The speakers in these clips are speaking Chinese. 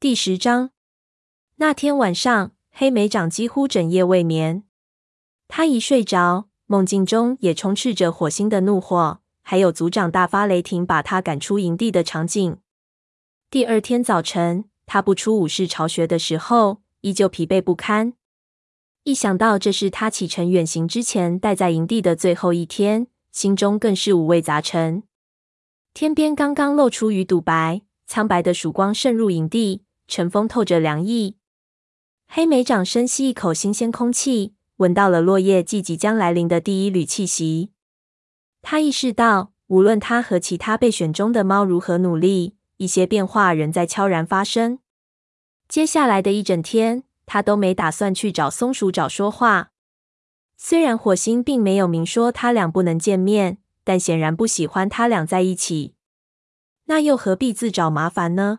第十章。那天晚上，黑莓长几乎整夜未眠。他一睡着，梦境中也充斥着火星的怒火，还有族长大发雷霆把他赶出营地的场景。第二天早晨，他不出武士巢穴的时候，依旧疲惫不堪。一想到这是他启程远行之前待在营地的最后一天，心中更是五味杂陈。天边刚刚露出鱼肚白，苍白的曙光渗入营地，晨风透着凉意。黑莓长深吸一口新鲜空气，闻到了落叶季即将来临的第一缕气息。他意识到，无论他和其他备选中的猫如何努力，一些变化仍在悄然发生。接下来的一整天，他都没打算去找松鼠找说话。虽然火星并没有明说他俩不能见面，但显然不喜欢他俩在一起。那又何必自找麻烦呢？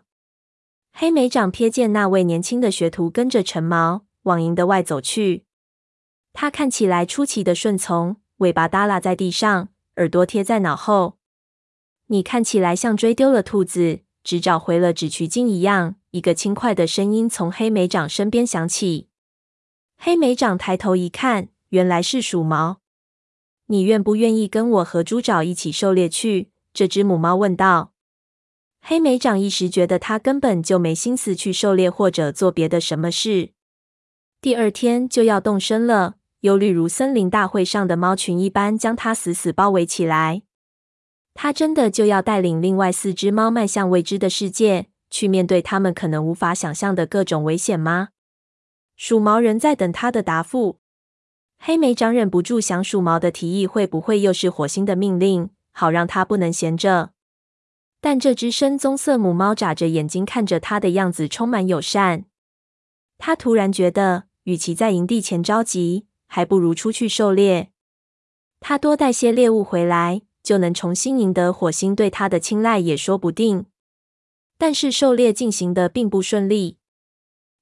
黑莓长瞥见那位年轻的学徒跟着陈毛往营的外走去。他看起来出奇的顺从，尾巴耷拉在地上，耳朵贴在脑后。你看起来像追丢了兔子，只找回了纸渠精一样。一个轻快的声音从黑莓长身边响起。黑莓长抬头一看，原来是鼠毛。你愿不愿意跟我和猪爪一起狩猎去？这只母猫问道。黑莓长一时觉得他根本就没心思去狩猎或者做别的什么事。第二天就要动身了，忧虑如森林大会上的猫群一般将他死死包围起来。他真的就要带领另外四只猫迈向未知的世界，去面对他们可能无法想象的各种危险吗？鼠毛仍在等他的答复。黑莓长忍不住想，鼠毛的提议会不会又是火星的命令，好让他不能闲着。但这只深棕色母猫眨着眼睛看着他的样子充满友善。他突然觉得，与其在营地前着急，还不如出去狩猎。他多带些猎物回来，就能重新赢得火星对他的青睐，也说不定。但是狩猎进行的并不顺利，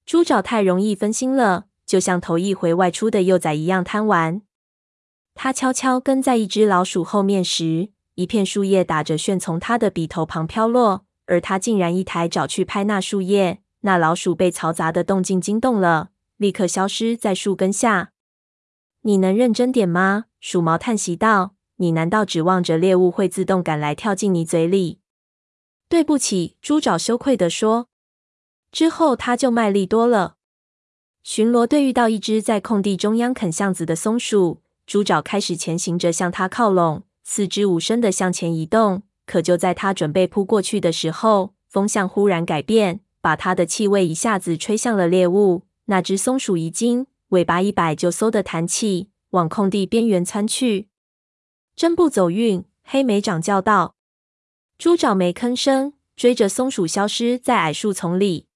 猪爪太容易分心了，就像头一回外出的幼崽一样贪玩。他悄悄跟在一只老鼠后面时，一片树叶打着旋从他的鼻头旁飘落，而他竟然一抬爪去拍那树叶。那老鼠被嘈杂的动静惊动了，立刻消失在树根下。你能认真点吗？鼠毛叹息道：“你难道指望着猎物会自动赶来跳进你嘴里？”对不起，猪爪羞愧地说。之后他就卖力多了。巡逻队遇到一只在空地中央啃橡子的松鼠，猪爪开始前行着向它靠拢。四肢无声地向前移动，可就在他准备扑过去的时候，风向忽然改变，把他的气味一下子吹向了猎物。那只松鼠一惊，尾巴一摆就嗖地弹起，往空地边缘窜去。真不走运！黑莓长叫道。猪爪没吭声，追着松鼠消失在矮树丛里。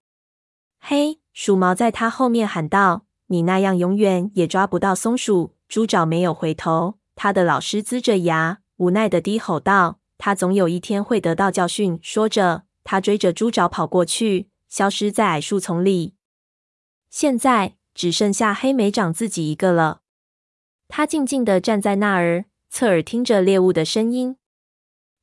嘿，鼠毛在他后面喊道：“你那样永远也抓不到松鼠。”猪爪没有回头，他的老师龇着牙。无奈的低吼道：“他总有一天会得到教训。”说着，他追着猪爪跑过去，消失在矮树丛里。现在只剩下黑莓长自己一个了。他静静地站在那儿，侧耳听着猎物的声音。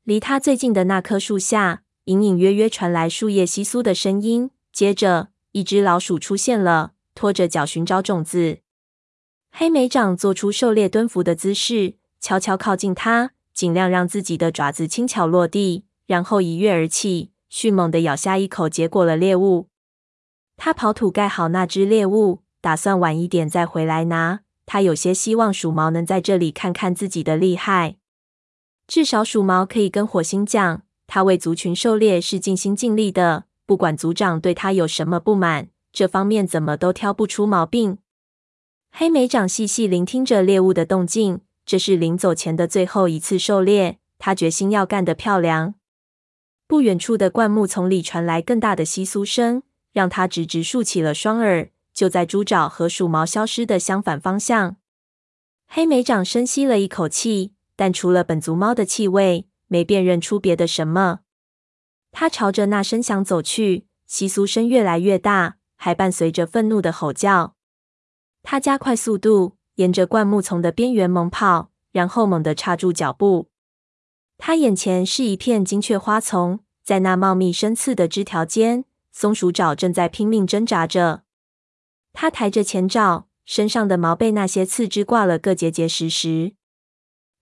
离他最近的那棵树下，隐隐约约传来树叶窸窣的声音。接着，一只老鼠出现了，拖着脚寻找种子。黑莓长做出狩猎蹲伏的姿势，悄悄靠近它。尽量让自己的爪子轻巧落地，然后一跃而起，迅猛地咬下一口，结果了猎物。他刨土盖好那只猎物，打算晚一点再回来拿。他有些希望鼠毛能在这里看看自己的厉害，至少鼠毛可以跟火星讲，他为族群狩猎是尽心尽力的。不管族长对他有什么不满，这方面怎么都挑不出毛病。黑莓长细细聆听着猎物的动静。这是临走前的最后一次狩猎，他决心要干得漂亮。不远处的灌木丛里传来更大的窸窣声，让他直直竖起了双耳。就在猪爪和鼠毛消失的相反方向，黑莓长深吸了一口气，但除了本族猫的气味，没辨认出别的什么。他朝着那声响走去，窸窣声越来越大，还伴随着愤怒的吼叫。他加快速度。沿着灌木丛的边缘猛跑，然后猛地刹住脚步。他眼前是一片金雀花丛，在那茂密深刺的枝条间，松鼠爪正在拼命挣扎着。他抬着前爪，身上的毛被那些刺枝挂了个结结实实。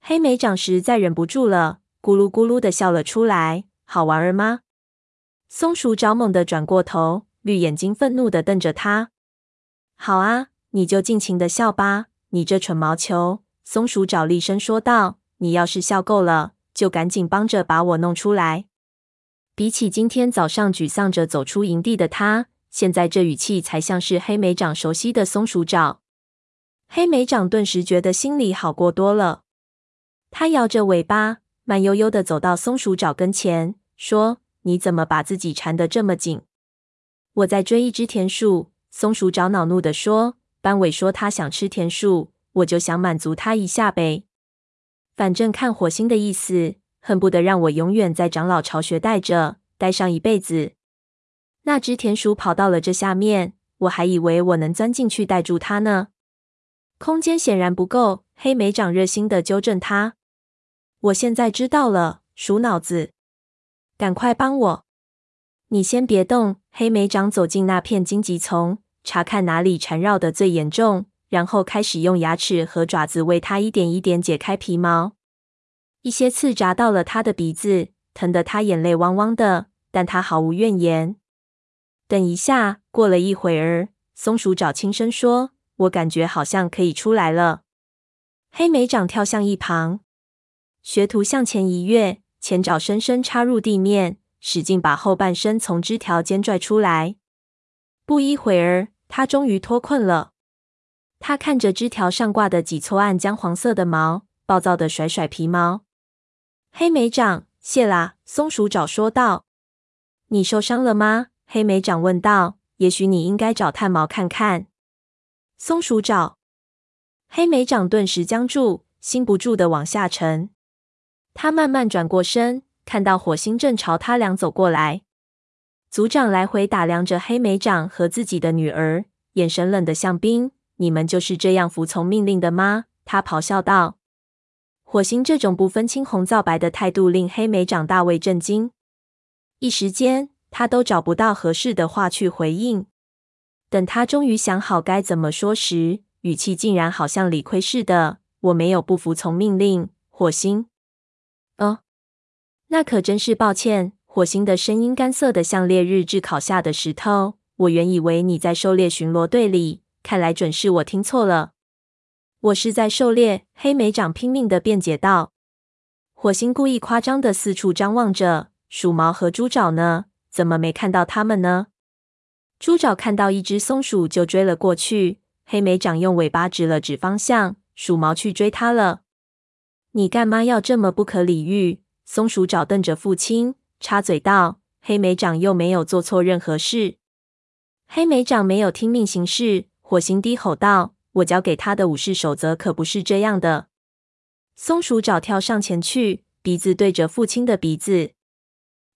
黑莓长实在忍不住了，咕噜咕噜的笑了出来。好玩儿吗？松鼠爪猛地转过头，绿眼睛愤怒的瞪着他。好啊，你就尽情的笑吧，你这蠢毛球！松鼠爪厉声说道。你要是笑够了，就赶紧帮着把我弄出来。比起今天早上沮丧着走出营地的他，现在这语气才像是黑莓长熟悉的松鼠爪。黑莓长顿时觉得心里好过多了。他摇着尾巴，慢悠悠的走到松鼠爪跟前，说：“你怎么把自己缠得这么紧？”我在追一只田鼠。松鼠爪恼怒的说：“班委说他想吃田鼠，我就想满足他一下呗。”反正看火星的意思，恨不得让我永远在长老巢穴待着，待上一辈子。那只田鼠跑到了这下面，我还以为我能钻进去带住它呢。空间显然不够，黑莓长热心的纠正他。我现在知道了，鼠脑子，赶快帮我。你先别动。黑莓长走进那片荆棘丛，查看哪里缠绕的最严重。然后开始用牙齿和爪子为它一点一点解开皮毛，一些刺扎到了他的鼻子，疼得他眼泪汪汪的，但他毫无怨言。等一下，过了一会儿，松鼠爪轻声说：“我感觉好像可以出来了。”黑莓掌跳向一旁，学徒向前一跃，前爪深深插入地面，使劲把后半身从枝条间拽出来。不一会儿，他终于脱困了。他看着枝条上挂的几撮暗姜黄色的毛，暴躁的甩甩皮毛。黑莓长，谢啦！松鼠爪说道。你受伤了吗？黑莓长问道。也许你应该找炭毛看看。松鼠爪。黑莓长顿时僵住，心不住的往下沉。他慢慢转过身，看到火星正朝他俩走过来。组长来回打量着黑莓长和自己的女儿，眼神冷得像冰。你们就是这样服从命令的吗？他咆哮道。火星这种不分青红皂白的态度令黑莓长大为震惊，一时间他都找不到合适的话去回应。等他终于想好该怎么说时，语气竟然好像理亏似的：“我没有不服从命令，火星。”哦，那可真是抱歉。火星的声音干涩的像烈日炙烤下的石头。我原以为你在狩猎巡逻队里。看来准是我听错了，我是在狩猎。黑莓长拼命的辩解道。火星故意夸张的四处张望着，鼠毛和猪爪呢？怎么没看到他们呢？猪爪看到一只松鼠就追了过去。黑莓长用尾巴指了指方向，鼠毛去追它了。你干嘛要这么不可理喻？松鼠爪瞪着父亲，插嘴道。黑莓长又没有做错任何事。黑莓长没有听命行事。火星低吼道：“我教给他的武士守则可不是这样的。”松鼠爪跳上前去，鼻子对着父亲的鼻子。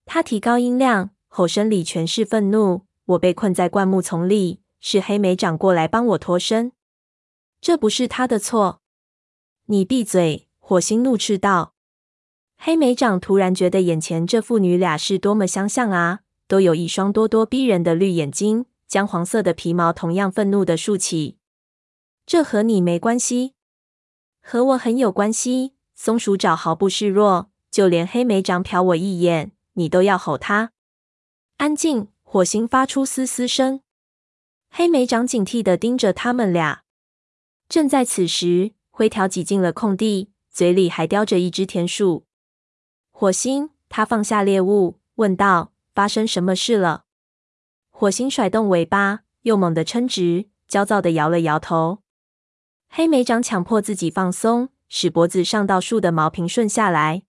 他提高音量，吼声里全是愤怒：“我被困在灌木丛里，是黑莓长过来帮我脱身，这不是他的错。”你闭嘴！火星怒斥道。黑莓长突然觉得眼前这父女俩是多么相像啊！都有一双咄咄逼人的绿眼睛。姜黄色的皮毛同样愤怒地竖起。这和你没关系，和我很有关系。松鼠爪毫不示弱，就连黑莓长瞟我一眼，你都要吼他。安静！火星发出嘶嘶声。黑莓长警惕地盯着他们俩。正在此时，灰条挤进了空地，嘴里还叼着一只田鼠。火星，他放下猎物，问道：“发生什么事了？”火星甩动尾巴，又猛地撑直，焦躁地摇了摇头。黑莓长强迫自己放松，使脖子上到树的毛平顺下来。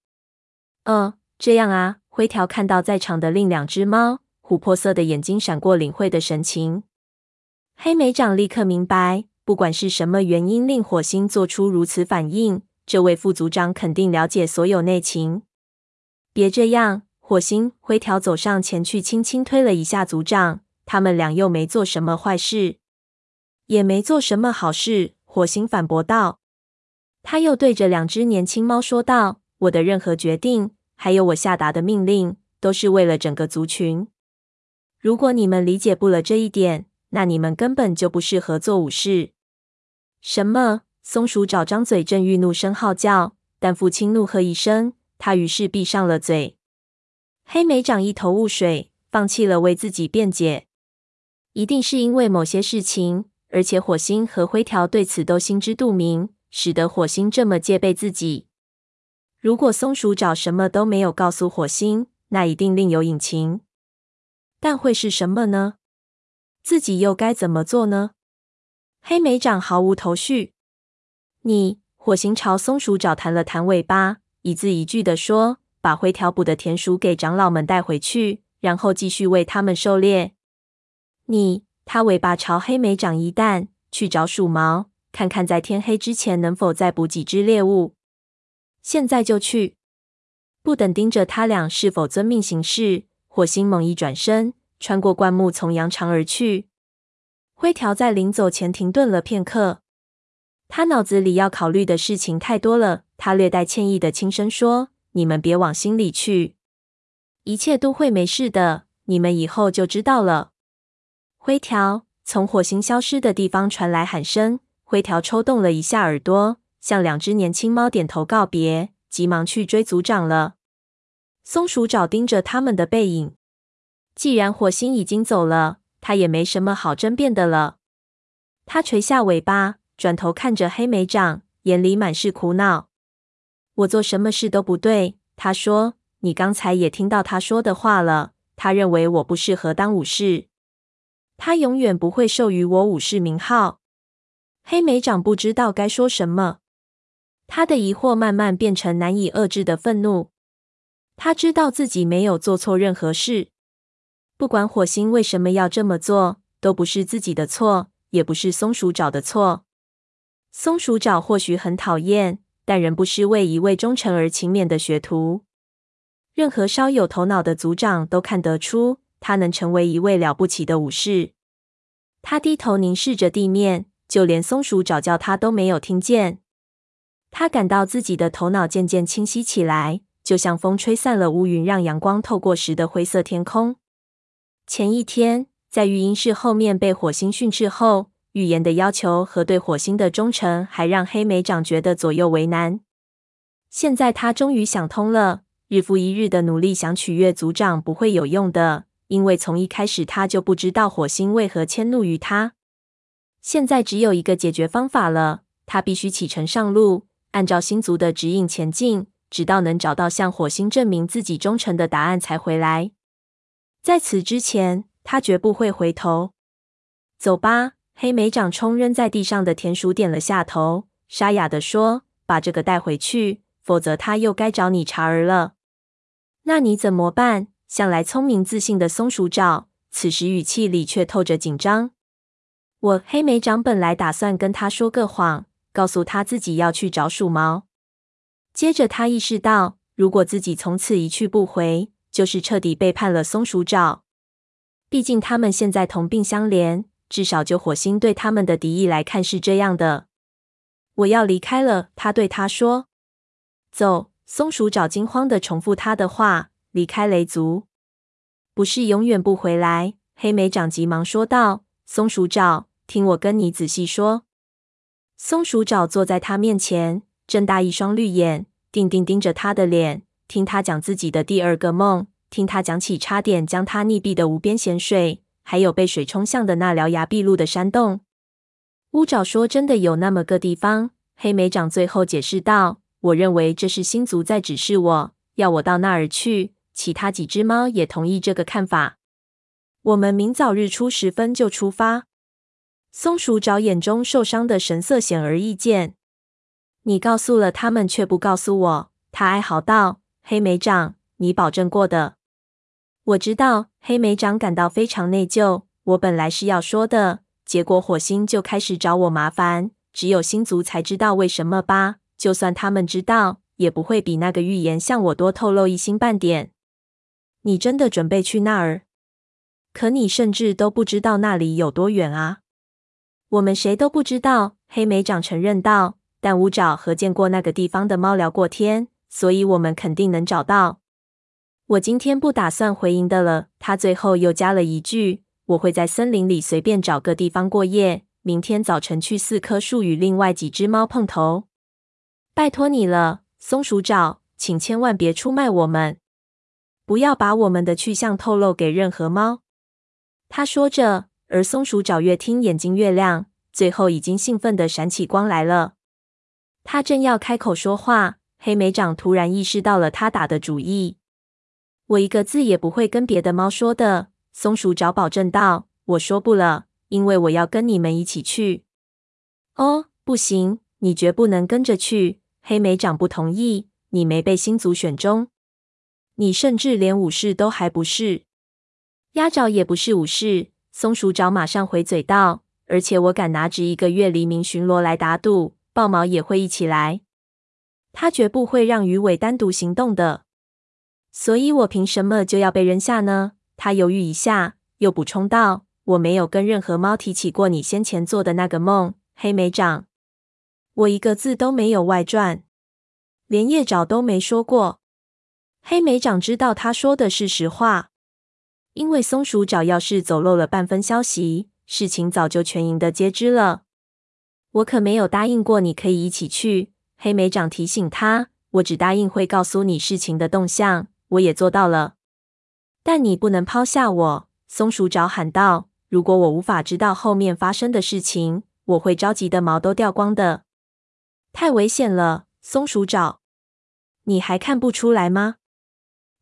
嗯，这样啊。灰条看到在场的另两只猫，琥珀色的眼睛闪过领会的神情。黑莓长立刻明白，不管是什么原因令火星做出如此反应，这位副组长肯定了解所有内情。别这样。火星灰条走上前去，轻轻推了一下族长。他们俩又没做什么坏事，也没做什么好事。火星反驳道。他又对着两只年轻猫说道：“我的任何决定，还有我下达的命令，都是为了整个族群。如果你们理解不了这一点，那你们根本就不适合做武士。什么？松鼠爪张嘴正欲怒声号叫，但父亲怒喝一声，他于是闭上了嘴。黑莓长一头雾水，放弃了为自己辩解。一定是因为某些事情，而且火星和灰条对此都心知肚明，使得火星这么戒备自己。如果松鼠爪什么都没有告诉火星，那一定另有隐情。但会是什么呢？自己又该怎么做呢？黑莓长毫无头绪。你，火星朝松鼠爪弹了弹尾巴，一字一句地说：“把灰条捕的田鼠给长老们带回去，然后继续为他们狩猎。”你，他尾巴朝黑莓长一弹，去找鼠毛，看看在天黑之前能否再捕几只猎物。现在就去！不等盯着他俩是否遵命行事，火星猛一转身，穿过灌木丛扬长而去。灰条在临走前停顿了片刻，他脑子里要考虑的事情太多了。他略带歉意的轻声说：“你们别往心里去，一切都会没事的。你们以后就知道了。”灰条，从火星消失的地方传来喊声。灰条抽动了一下耳朵，向两只年轻猫点头告别，急忙去追族长了。松鼠爪盯着他们的背影。既然火星已经走了，他也没什么好争辩的了。他垂下尾巴，转头看着黑莓长，眼里满是苦恼。我做什么事都不对，他说。你刚才也听到他说的话了。他认为我不适合当武士。他永远不会授予我武士名号。黑莓长不知道该说什么，他的疑惑慢慢变成难以遏制的愤怒。他知道自己没有做错任何事，不管火星为什么要这么做，都不是自己的错，也不是松鼠爪的错。松鼠爪或许很讨厌，但仍不失为一位忠诚而勤勉的学徒。任何稍有头脑的族长都看得出。他能成为一位了不起的武士。他低头凝视着地面，就连松鼠找叫他都没有听见。他感到自己的头脑渐渐清晰起来，就像风吹散了乌云，让阳光透过时的灰色天空。前一天，在育婴室后面被火星训斥后，预言的要求和对火星的忠诚，还让黑莓长觉得左右为难。现在他终于想通了，日复一日的努力想取悦族长不会有用的。因为从一开始他就不知道火星为何迁怒于他。现在只有一个解决方法了，他必须启程上路，按照星族的指引前进，直到能找到向火星证明自己忠诚的答案才回来。在此之前，他绝不会回头。走吧，黑莓长冲扔在地上的田鼠点了下头，沙哑地说：“把这个带回去，否则他又该找你茬儿了。”那你怎么办？向来聪明自信的松鼠爪，此时语气里却透着紧张。我黑莓长本来打算跟他说个谎，告诉他自己要去找鼠毛。接着他意识到，如果自己从此一去不回，就是彻底背叛了松鼠爪。毕竟他们现在同病相怜，至少就火星对他们的敌意来看是这样的。我要离开了，他对他说。走，松鼠爪惊慌的重复他的话。离开雷族，不是永远不回来。黑莓长急忙说道：“松鼠爪，听我跟你仔细说。”松鼠爪坐在他面前，睁大一双绿眼，定定盯着他的脸，听他讲自己的第二个梦，听他讲起差点将他溺毙的无边咸水，还有被水冲向的那獠牙毕露的山洞。乌爪说：“真的有那么个地方。”黑莓长最后解释道：“我认为这是星族在指示我，要我到那儿去。”其他几只猫也同意这个看法。我们明早日出时分就出发。松鼠爪眼中受伤的神色显而易见。你告诉了他们，却不告诉我。他哀嚎道：“黑莓长，你保证过的。”我知道。黑莓长感到非常内疚。我本来是要说的，结果火星就开始找我麻烦。只有星族才知道为什么吧？就算他们知道，也不会比那个预言向我多透露一星半点。你真的准备去那儿？可你甚至都不知道那里有多远啊！我们谁都不知道。黑莓长承认道。但乌爪和见过那个地方的猫聊过天，所以我们肯定能找到。我今天不打算回营的了。他最后又加了一句：“我会在森林里随便找个地方过夜，明天早晨去四棵树与另外几只猫碰头。拜托你了，松鼠爪，请千万别出卖我们，不要把我们的去向透露给任何猫。”他说着，而松鼠爪越听眼睛越亮，最后已经兴奋地闪起光来了。他正要开口说话，黑莓长突然意识到了他打的主意。我一个字也不会跟别的猫说的，松鼠爪保证道。我说不了，因为我要跟你们一起去。哦，不行，你绝不能跟着去。黑莓长不同意。你没被星族选中，你甚至连武士都还不是。鸭爪也不是武士。松鼠爪马上回嘴道。而且我敢拿着一个月黎明巡逻来打赌，豹毛也会一起来。他绝不会让鱼尾单独行动的。所以我凭什么就要被扔下呢？他犹豫一下，又补充道：“我没有跟任何猫提起过你先前做的那个梦，黑莓长。我一个字都没有外传，连叶爪都没说过。”黑莓长知道他说的是实话，因为松鼠爪要是走漏了半分消息，事情早就全营的皆知了。我可没有答应过你可以一起去。黑莓长提醒他：“我只答应会告诉你事情的动向。”我也做到了，但你不能抛下我。”松鼠爪喊道，“如果我无法知道后面发生的事情，我会着急的毛都掉光的。太危险了，松鼠爪，你还看不出来吗？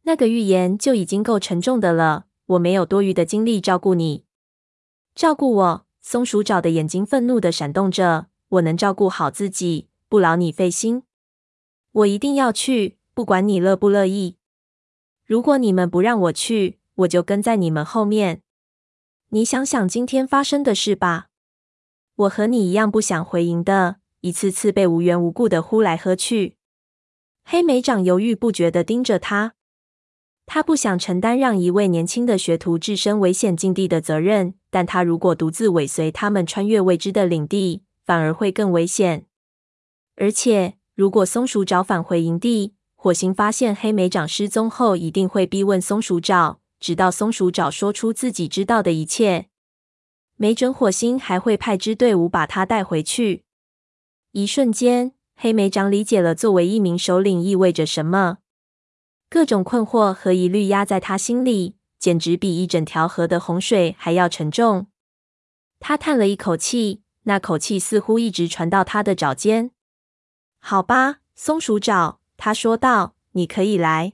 那个预言就已经够沉重的了，我没有多余的精力照顾你，照顾我。”松鼠爪的眼睛愤怒的闪动着，“我能照顾好自己，不劳你费心。我一定要去，不管你乐不乐意。”如果你们不让我去，我就跟在你们后面。你想想今天发生的事吧。我和你一样不想回营的，一次次被无缘无故的呼来喝去。黑莓长犹豫不决的盯着他，他不想承担让一位年轻的学徒置身危险境地的责任，但他如果独自尾随他们穿越未知的领地，反而会更危险。而且，如果松鼠找返回营地，火星发现黑莓长失踪后，一定会逼问松鼠爪，直到松鼠爪说出自己知道的一切。没准火星还会派支队伍把他带回去。一瞬间，黑莓长理解了作为一名首领意味着什么。各种困惑和疑虑压在他心里，简直比一整条河的洪水还要沉重。他叹了一口气，那口气似乎一直传到他的爪尖。好吧，松鼠爪。他说道：“你可以来。”